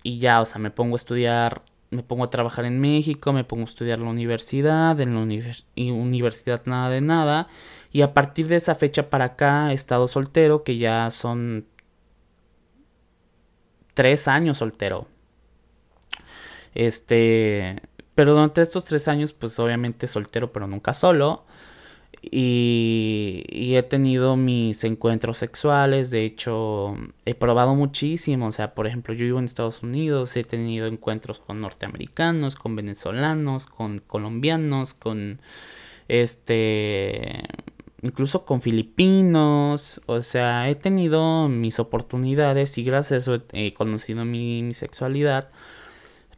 Y ya, o sea, me pongo a estudiar. Me pongo a trabajar en México. Me pongo a estudiar en la universidad. En la universidad nada de nada. Y a partir de esa fecha para acá he estado soltero. Que ya son. Tres años soltero. Este. Pero durante estos tres años, pues obviamente soltero, pero nunca solo. Y, he tenido mis encuentros sexuales, de hecho he probado muchísimo, o sea, por ejemplo, yo vivo en Estados Unidos, he tenido encuentros con norteamericanos, con venezolanos, con colombianos, con este, incluso con filipinos, o sea, he tenido mis oportunidades y gracias a eso he conocido mi, sexualidad.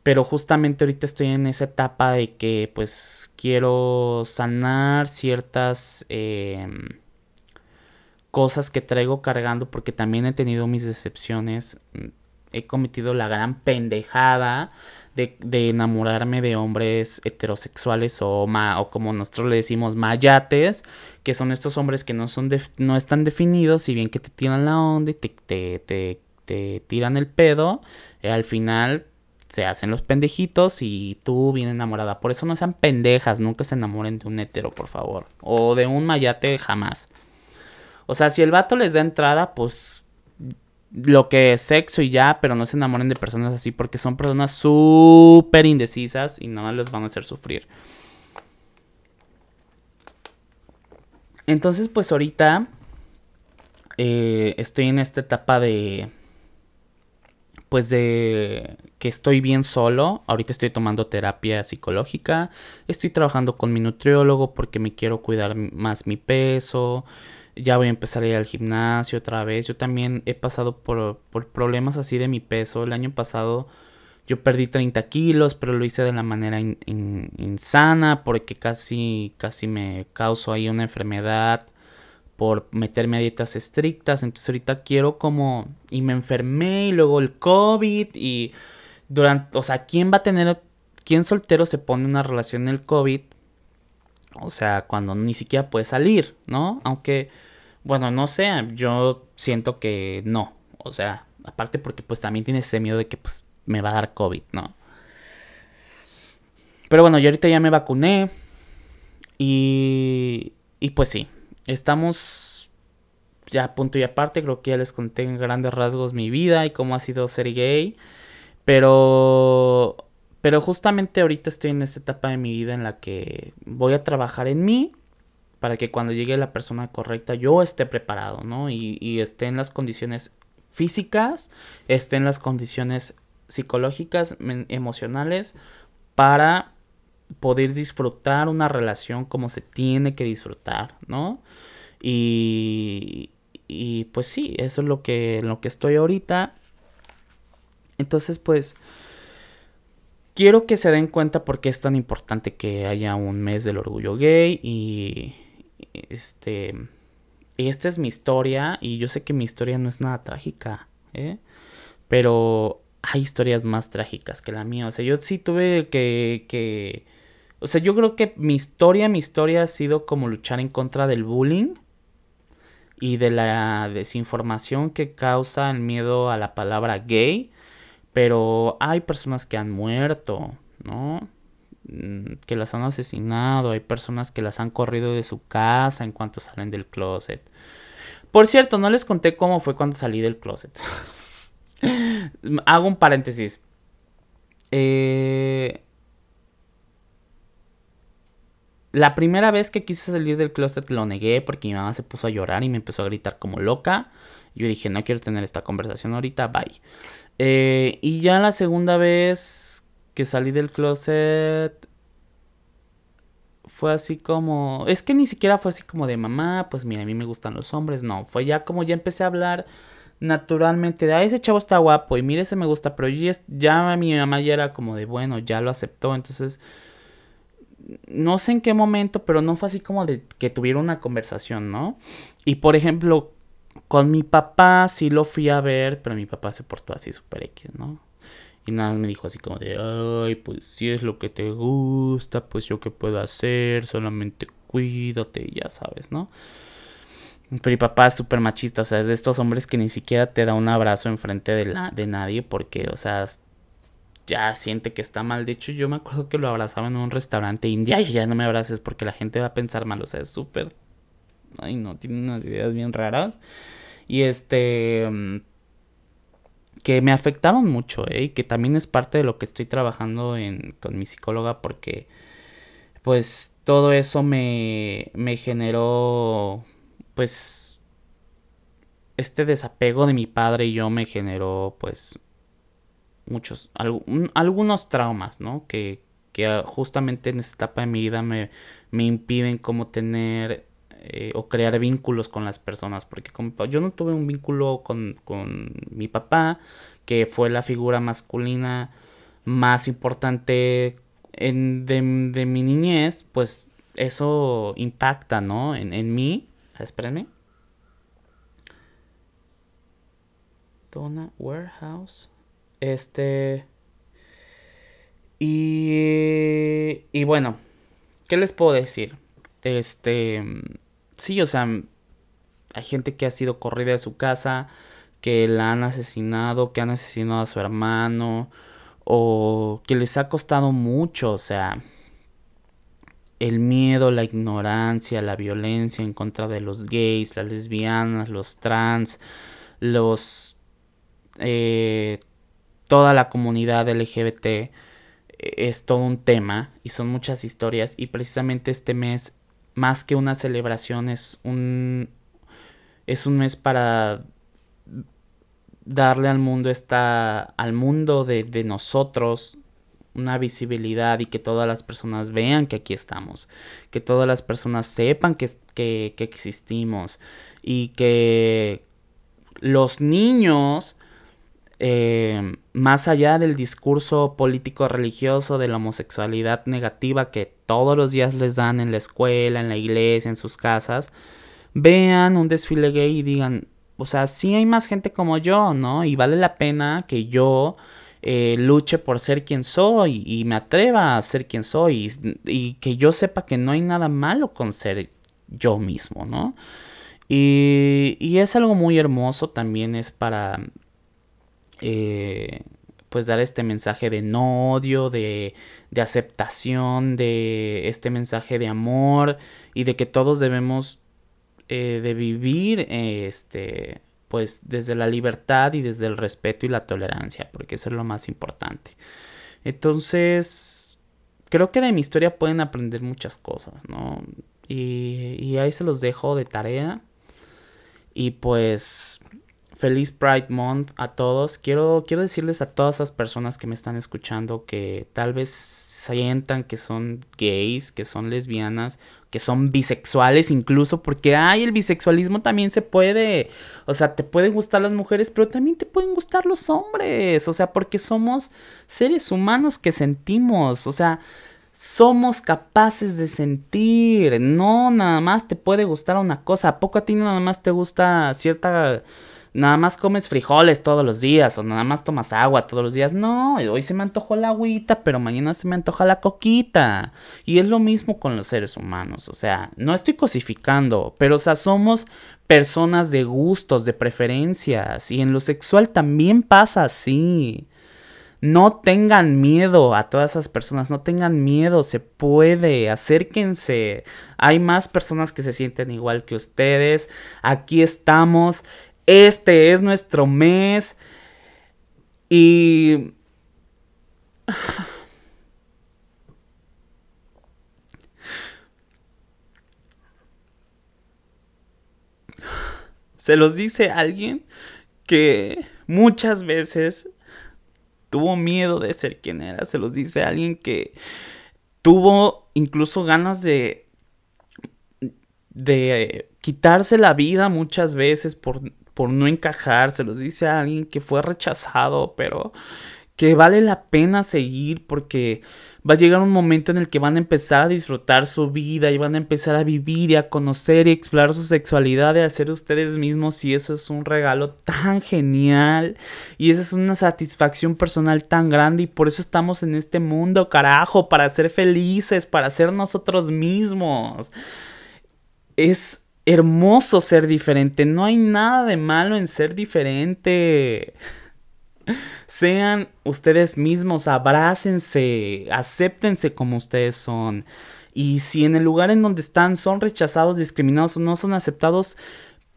Pero justamente ahorita estoy en esa etapa de que pues quiero sanar ciertas em, cosas que traigo cargando porque también he tenido mis decepciones. He cometido la gran pendejada de, enamorarme de hombres heterosexuales o, o como nosotros le decimos mayates, que son estos hombres que no, son no están definidos, si bien que te tiran la onda y te, te, te, tiran el pedo, eh, al final se hacen los pendejitos y tú bien enamorada. Por eso no sean pendejas, nunca se enamoren de un hetero, por favor. O de un mayate, jamás. O sea, si el vato les da entrada, pues lo que es sexo y ya, pero no se enamoren de personas así porque son personas súper indecisas y nada más les van a hacer sufrir. Entonces, pues ahorita eh, estoy en esta etapa de pues de que estoy bien solo. Ahorita estoy tomando terapia psicológica. Estoy trabajando con mi nutriólogo porque me quiero cuidar más mi peso. Ya voy a empezar a ir al gimnasio otra vez. Yo también he pasado por, problemas así de mi peso. El año pasado yo perdí 30 kilos, pero lo hice de la manera insana porque casi, casi me causó ahí una enfermedad por meterme a dietas estrictas. Entonces ahorita quiero como... Y me enfermé y luego el COVID y durante... O sea, ¿quién va a tener... ¿Quién soltero se pone una relación en el COVID? O sea, cuando ni siquiera puede salir, ¿no? Aunque, bueno, no sé, yo siento que no. O sea, aparte porque pues también tiene ese miedo de que pues me va a dar COVID, ¿no? Pero bueno, yo ahorita ya me vacuné Y, y pues sí, estamos ya a punto y aparte, creo que ya les conté en grandes rasgos mi vida y cómo ha sido ser gay. Pero pero justamente ahorita estoy en esta etapa de mi vida en la que voy a trabajar en mí para que cuando llegue la persona correcta yo esté preparado, ¿no? Y, y esté en las condiciones físicas, esté en las condiciones psicológicas, emocionales, para poder disfrutar una relación como se tiene que disfrutar, ¿no? Y, y pues sí, eso es lo que, lo que estoy ahorita. Entonces, pues, quiero que se den cuenta por qué es tan importante que haya un mes del orgullo gay y este esta es mi historia y yo sé que mi historia no es nada trágica, ¿eh? pero hay historias más trágicas que la mía, o sea, yo sí tuve que, que o sea, yo creo que mi historia, mi historia ha sido como luchar en contra del bullying y de la desinformación que causa el miedo a la palabra gay pero hay personas que han muerto, ¿no? Mm, que las han asesinado, hay personas que las han corrido de su casa en cuanto salen del closet. Por cierto, no les conté cómo fue cuando salí del closet. Hago un paréntesis. Eh, la primera vez que quise salir del closet lo negué porque mi mamá se puso a llorar y me empezó a gritar como loca. Yo dije, no quiero tener esta conversación ahorita, bye. Eh, y ya la segunda vez que salí del closet fue así como... Es que ni siquiera fue así como de mamá, pues mira, a mí me gustan los hombres. No, fue ya como ya empecé a hablar naturalmente de, ah, ese chavo está guapo y mire, ese me gusta, pero ya, ya mi mamá ya era como de, bueno, ya lo aceptó, entonces no sé en qué momento, pero no fue así como de que tuviera una conversación, ¿no? Y por ejemplo, con mi papá sí lo fui a ver, pero mi papá se portó así super X, ¿no? Y nada me dijo así como de, ay, pues si es lo que te gusta, pues yo qué puedo hacer, solamente cuídate, ya sabes, ¿no? Pero mi papá es súper machista, o sea, es de estos hombres que ni siquiera te da un abrazo enfrente de, la, de nadie porque, o sea, ya siente que está mal. De hecho, yo me acuerdo que lo abrazaba en un restaurante y ya, ya no me abraces porque la gente va a pensar mal, o sea, es súper ay no, tiene unas ideas bien raras. Y este mm, que me afectaron mucho, ¿eh? Y que también es parte de lo que estoy trabajando en, con mi psicóloga porque pues todo eso me, me generó pues este desapego de mi padre y yo me generó pues muchos algunos traumas, ¿no? Que, que justamente en esta etapa de mi vida me, me impiden como tener eh, o crear vínculos con las personas. Porque yo no tuve un vínculo con, mi papá, que fue la figura masculina más importante en, de, mi niñez, pues eso impacta, ¿no? En, en mí. Ah, espérenme. Donna Warehouse. Este. Y. Y bueno. ¿Qué les puedo decir? Este sí, o sea, hay gente que ha sido corrida de su casa, que la han asesinado, que han asesinado a su hermano, o que les ha costado mucho, o sea, el miedo, la ignorancia, la violencia en contra de los gays, las lesbianas, los trans, los... Eh, toda la comunidad LGBT eh, es todo un tema y son muchas historias. Y precisamente este mes más que una celebración, es un, es un mes para darle al mundo esta, al mundo de, de nosotros una visibilidad y que todas las personas vean que aquí estamos, que todas las personas sepan que, que, que existimos y que los niños eh, más allá del discurso político religioso de la homosexualidad negativa que todos los días les dan en la escuela, en la iglesia, en sus casas, vean un desfile gay y digan, o sea, sí hay más gente como yo, ¿no? Y vale la pena que yo eh, luche por ser quien soy y me atreva a ser quien soy y, y, que yo sepa que no hay nada malo con ser yo mismo, ¿no? Y, y es algo muy hermoso también, es para eh, pues dar este mensaje de no odio, de, de aceptación, de este mensaje de amor y de que todos debemos eh, de vivir este pues desde la libertad y desde el respeto y la tolerancia, porque eso es lo más importante. Entonces, creo que de mi historia pueden aprender muchas cosas, ¿no? Y, y ahí se los dejo de tarea. Y pues feliz Pride Month a todos. Quiero, quiero decirles a todas esas personas que me están escuchando que tal vez sientan que son gays, que son lesbianas, que son bisexuales incluso, porque ay, el bisexualismo también se puede, o sea, te pueden gustar las mujeres, pero también te pueden gustar los hombres, o sea, porque somos seres humanos que sentimos, o sea, somos capaces de sentir, no nada más te puede gustar una cosa, ¿a poco a ti nada más te gusta cierta nada más comes frijoles todos los días o nada más tomas agua todos los días. No, hoy se me antojó la agüita, pero mañana se me antoja la coquita. Y es lo mismo con los seres humanos. O sea, no estoy cosificando, pero o sea, somos personas de gustos, de preferencias. Y en lo sexual también pasa así. No tengan miedo a todas esas personas, no tengan miedo, se puede, acérquense. Hay más personas que se sienten igual que ustedes. Aquí estamos. Este es nuestro mes. Y... Se los dice alguien que muchas veces tuvo miedo de ser quien era. Se los dice alguien que tuvo incluso ganas de de quitarse la vida muchas veces por por no encajar, se los dice a alguien que fue rechazado, pero que vale la pena seguir porque va a llegar un momento en el que van a empezar a disfrutar su vida y van a empezar a vivir y a conocer y explorar su sexualidad y a ser ustedes mismos y eso es un regalo tan genial y esa es una satisfacción personal tan grande y por eso estamos en este mundo, carajo, para ser felices, para ser nosotros mismos. Es hermoso ser diferente. No hay nada de malo en ser diferente. Sean ustedes mismos, abrácense, acéptense como ustedes son. Y si en el lugar en donde están son rechazados, discriminados o no son aceptados,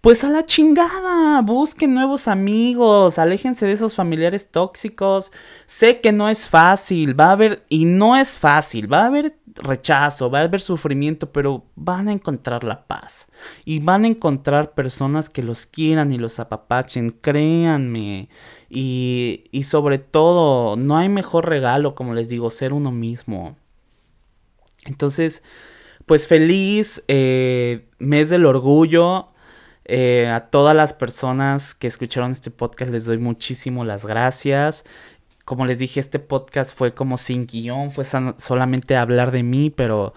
pues a la chingada, busquen nuevos amigos, aléjense de esos familiares tóxicos. Sé que no es fácil, va a haber, y no es fácil, va a haber rechazo, va a haber sufrimiento, pero van a encontrar la paz. Y van a encontrar personas que los quieran y los apapachen, créanme. Y, y sobre todo, no hay mejor regalo, como les digo, ser uno mismo. Entonces, pues feliz eh, mes del orgullo. Eh, a todas las personas que escucharon este podcast les doy muchísimo las gracias. Como les dije, este podcast fue como sin guion, fue solamente hablar de mí, pero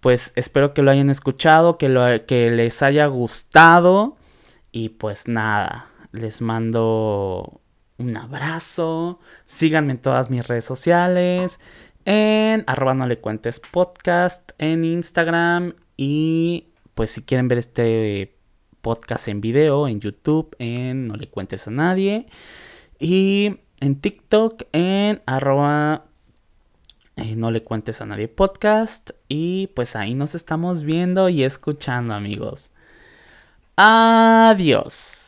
pues espero que lo hayan escuchado, que, lo, que les haya gustado. Y pues nada, les mando un abrazo. Síganme en todas mis redes sociales. En arroba no le cuentes podcast en Instagram. Y pues si quieren ver este podcast en video, en YouTube, en No le cuentes a nadie. Y en TikTok, en arroba eh, No le cuentes a nadie podcast. Y pues ahí nos estamos viendo y escuchando amigos. Adiós.